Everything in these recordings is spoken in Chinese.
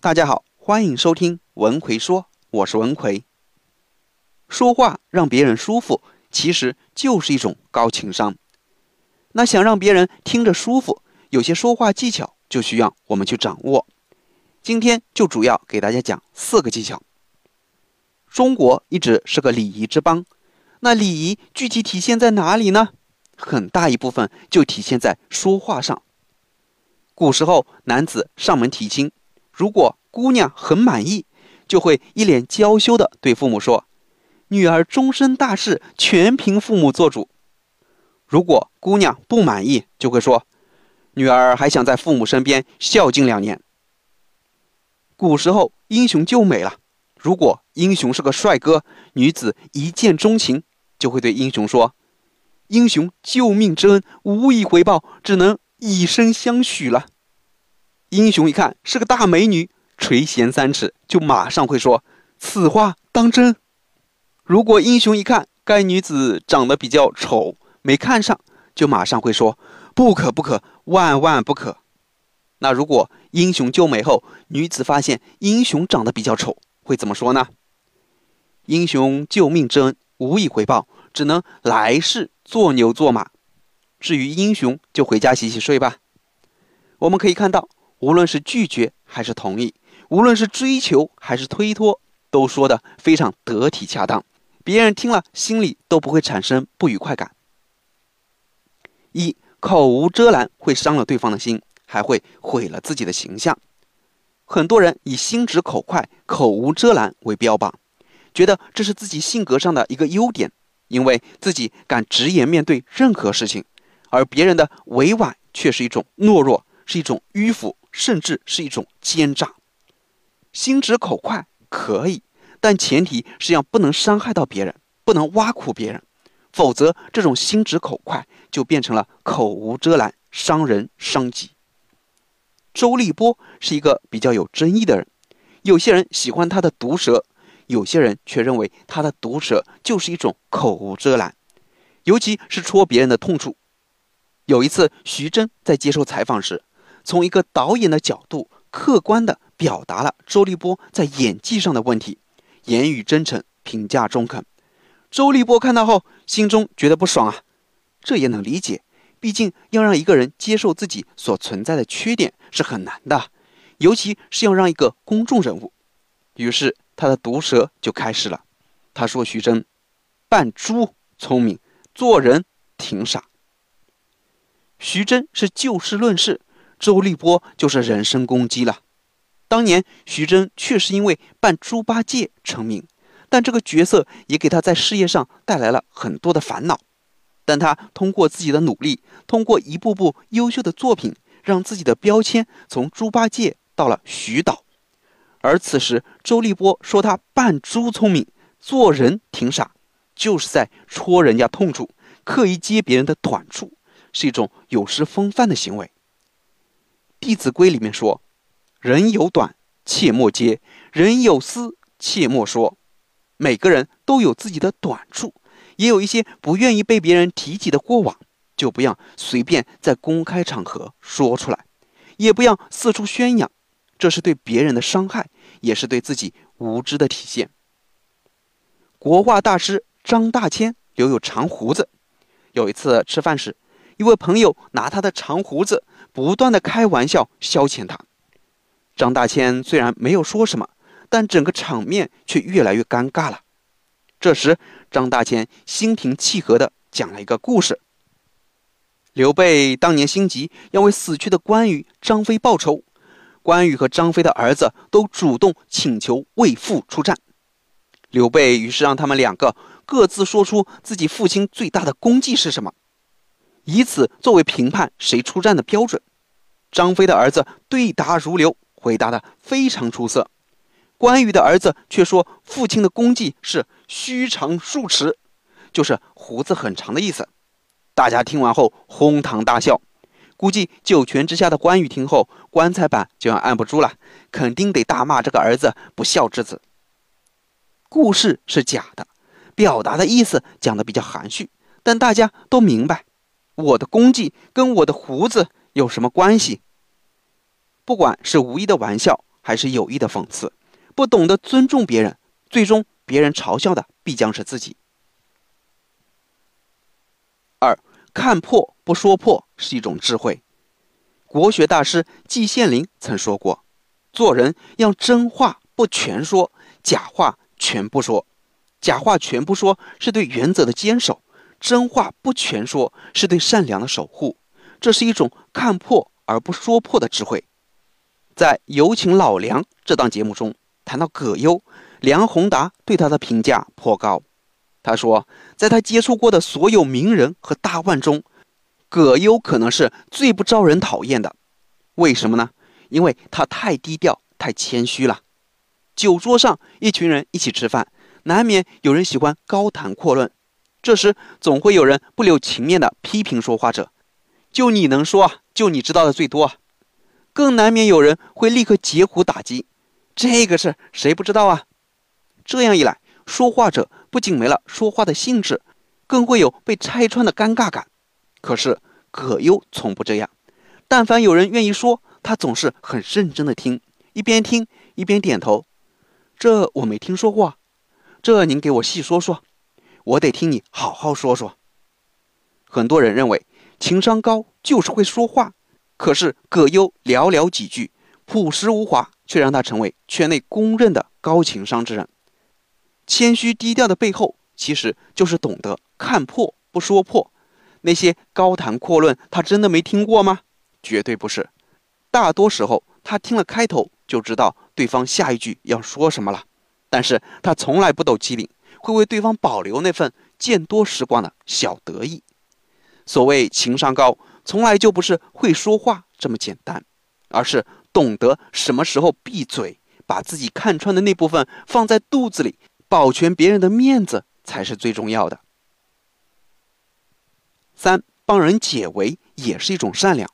大家好，欢迎收听文奎说，我是文奎。说话让别人舒服，其实就是一种高情商。那想让别人听着舒服，有些说话技巧就需要我们去掌握。今天就主要给大家讲四个技巧。中国一直是个礼仪之邦，那礼仪具体体现在哪里呢？很大一部分就体现在说话上。古时候，男子上门提亲，如果姑娘很满意，就会一脸娇羞的对父母说：“女儿终身大事全凭父母做主。”如果姑娘不满意，就会说：“女儿还想在父母身边孝敬两年。”古时候，英雄救美了。如果英雄是个帅哥，女子一见钟情，就会对英雄说：“英雄救命之恩无以回报，只能以身相许了。”英雄一看是个大美女，垂涎三尺，就马上会说：“此话当真？”如果英雄一看该女子长得比较丑，没看上，就马上会说：“不可不可，万万不可。”那如果英雄救美后，女子发现英雄长得比较丑，会怎么说呢？英雄救命之恩无以回报，只能来世做牛做马。至于英雄，就回家洗洗睡吧。我们可以看到，无论是拒绝还是同意，无论是追求还是推脱，都说的非常得体恰当，别人听了心里都不会产生不愉快感。一口无遮拦会伤了对方的心，还会毁了自己的形象。很多人以心直口快、口无遮拦为标榜，觉得这是自己性格上的一个优点，因为自己敢直言面对任何事情，而别人的委婉却是一种懦弱，是一种迂腐，甚至是一种奸诈。心直口快可以，但前提是要不能伤害到别人，不能挖苦别人，否则这种心直口快就变成了口无遮拦，伤人伤己。周立波是一个比较有争议的人，有些人喜欢他的毒舌，有些人却认为他的毒舌就是一种口无遮拦，尤其是戳别人的痛处。有一次，徐峥在接受采访时，从一个导演的角度，客观地表达了周立波在演技上的问题，言语真诚，评价中肯。周立波看到后，心中觉得不爽啊，这也能理解。毕竟要让一个人接受自己所存在的缺点是很难的，尤其是要让一个公众人物。于是他的毒舌就开始了。他说：“徐峥扮猪聪明，做人挺傻。”徐峥是就事论事，周立波就是人身攻击了。当年徐峥确实因为扮猪八戒成名，但这个角色也给他在事业上带来了很多的烦恼。但他通过自己的努力，通过一部部优秀的作品，让自己的标签从猪八戒到了徐导。而此时，周立波说他扮猪聪明，做人挺傻，就是在戳人家痛处，刻意揭别人的短处，是一种有失风范的行为。《弟子规》里面说：“人有短，切莫揭；人有私，切莫说。”每个人都有自己的短处。也有一些不愿意被别人提起的过往，就不要随便在公开场合说出来，也不要四处宣扬，这是对别人的伤害，也是对自己无知的体现。国画大师张大千留有长胡子，有一次吃饭时，一位朋友拿他的长胡子不断的开玩笑消遣他，张大千虽然没有说什么，但整个场面却越来越尴尬了。这时，张大千心平气和地讲了一个故事：刘备当年心急，要为死去的关羽、张飞报仇。关羽和张飞的儿子都主动请求为父出战。刘备于是让他们两个各自说出自己父亲最大的功绩是什么，以此作为评判谁出战的标准。张飞的儿子对答如流，回答的非常出色。关羽的儿子却说，父亲的功绩是须长数尺，就是胡子很长的意思。大家听完后哄堂大笑。估计九泉之下的关羽听后，棺材板就要按不住了，肯定得大骂这个儿子不孝之子。故事是假的，表达的意思讲的比较含蓄，但大家都明白，我的功绩跟我的胡子有什么关系？不管是无意的玩笑。还是有意的讽刺。不懂得尊重别人，最终别人嘲笑的必将是自己。二，看破不说破是一种智慧。国学大师季羡林曾说过：“做人要真话不全说，假话全不说。假话全不说是对原则的坚守，真话不全说是对善良的守护。这是一种看破而不说破的智慧。”在《有请老梁》这档节目中，谈到葛优，梁宏达对他的评价颇高。他说，在他接触过的所有名人和大腕中，葛优可能是最不招人讨厌的，为什么呢？因为他太低调、太谦虚了。酒桌上，一群人一起吃饭，难免有人喜欢高谈阔论，这时总会有人不留情面的批评说话者：“就你能说，就你知道的最多。”更难免有人会立刻截胡打击，这个事谁不知道啊？这样一来，说话者不仅没了说话的兴致，更会有被拆穿的尴尬感。可是葛优从不这样，但凡有人愿意说，他总是很认真的听，一边听一边点头。这我没听说过，这您给我细说说，我得听你好好说说。很多人认为情商高就是会说话，可是葛优寥寥几句，朴实无华，却让他成为圈内公认的高情商之人。谦虚低调的背后，其实就是懂得看破不说破。那些高谈阔论，他真的没听过吗？绝对不是。大多时候，他听了开头就知道对方下一句要说什么了。但是他从来不抖机灵，会为对方保留那份见多识广的小得意。所谓情商高，从来就不是会说话这么简单，而是懂得什么时候闭嘴，把自己看穿的那部分放在肚子里，保全别人的面子才是最重要的。三帮人解围也是一种善良。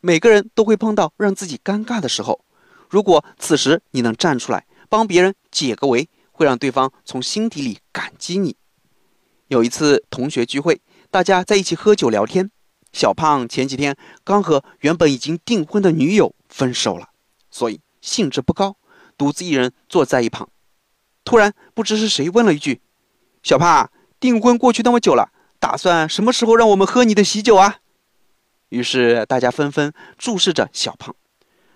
每个人都会碰到让自己尴尬的时候，如果此时你能站出来帮别人解个围，会让对方从心底里感激你。有一次同学聚会，大家在一起喝酒聊天，小胖前几天刚和原本已经订婚的女友分手了，所以兴致不高，独自一人坐在一旁。突然不知是谁问了一句：“小胖，订婚过去那么久了。”打算什么时候让我们喝你的喜酒啊？于是大家纷纷注视着小胖，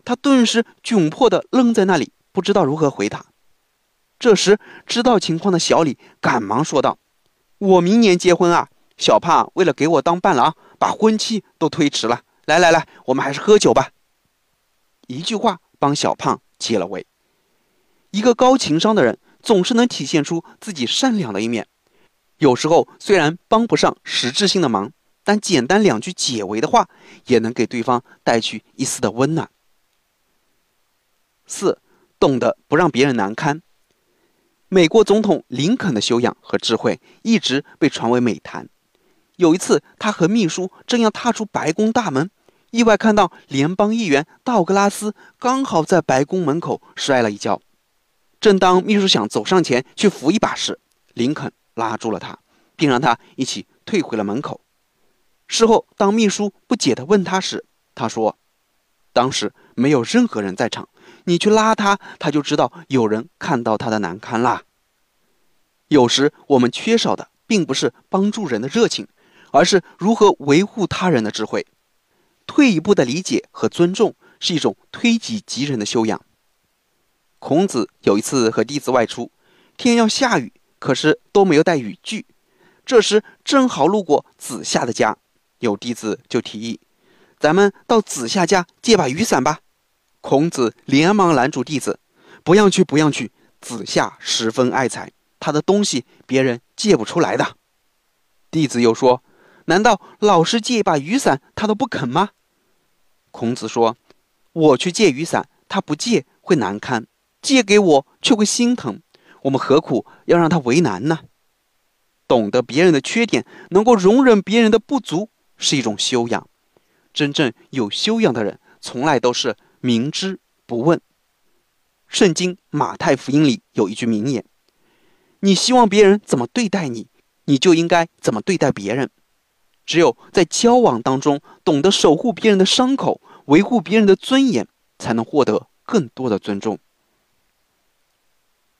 他顿时窘迫的愣在那里，不知道如何回答。这时知道情况的小李赶忙说道：“我明年结婚啊！小胖为了给我当伴郎，把婚期都推迟了。来来来，我们还是喝酒吧。”一句话帮小胖解了围。一个高情商的人总是能体现出自己善良的一面。有时候虽然帮不上实质性的忙，但简单两句解围的话，也能给对方带去一丝的温暖。四，懂得不让别人难堪。美国总统林肯的修养和智慧一直被传为美谈。有一次，他和秘书正要踏出白宫大门，意外看到联邦议员道格拉斯刚好在白宫门口摔了一跤。正当秘书想走上前去扶一把时，林肯。拉住了他，并让他一起退回了门口。事后，当秘书不解地问他时，他说：“当时没有任何人在场，你去拉他，他就知道有人看到他的难堪啦。”有时我们缺少的并不是帮助人的热情，而是如何维护他人的智慧。退一步的理解和尊重是一种推己及人的修养。孔子有一次和弟子外出，天要下雨。可是都没有带雨具，这时正好路过子夏的家，有弟子就提议：“咱们到子夏家借把雨伞吧。”孔子连忙拦住弟子：“不要去，不要去！子夏十分爱财，他的东西别人借不出来的。”弟子又说：“难道老师借一把雨伞他都不肯吗？”孔子说：“我去借雨伞，他不借会难堪；借给我却会心疼。”我们何苦要让他为难呢？懂得别人的缺点，能够容忍别人的不足，是一种修养。真正有修养的人，从来都是明知不问。圣经马太福音里有一句名言：“你希望别人怎么对待你，你就应该怎么对待别人。”只有在交往当中懂得守护别人的伤口，维护别人的尊严，才能获得更多的尊重。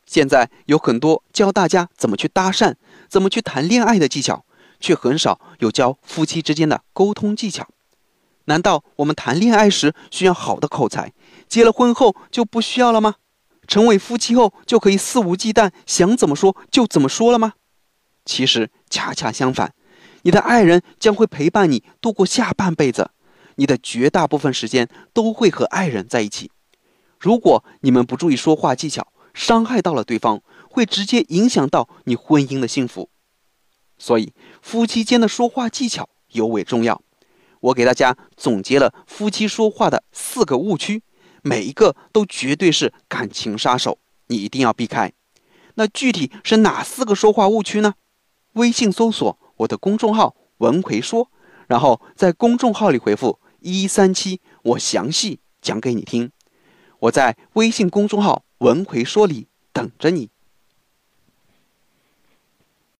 现在有很多教大家怎么去搭讪、怎么去谈恋爱的技巧，却很少有教夫妻之间的沟通技巧。难道我们谈恋爱时需要好的口才，结了婚后就不需要了吗？成为夫妻后就可以肆无忌惮，想怎么说就怎么说了吗？其实恰恰相反，你的爱人将会陪伴你度过下半辈子，你的绝大部分时间都会和爱人在一起。如果你们不注意说话技巧，伤害到了对方，会直接影响到你婚姻的幸福。所以，夫妻间的说话技巧尤为重要。我给大家总结了夫妻说话的四个误区，每一个都绝对是感情杀手，你一定要避开。那具体是哪四个说话误区呢？微信搜索我的公众号“文奎说”，然后在公众号里回复“一三七”，我详细讲给你听。我在微信公众号。文奎说：“里等着你。”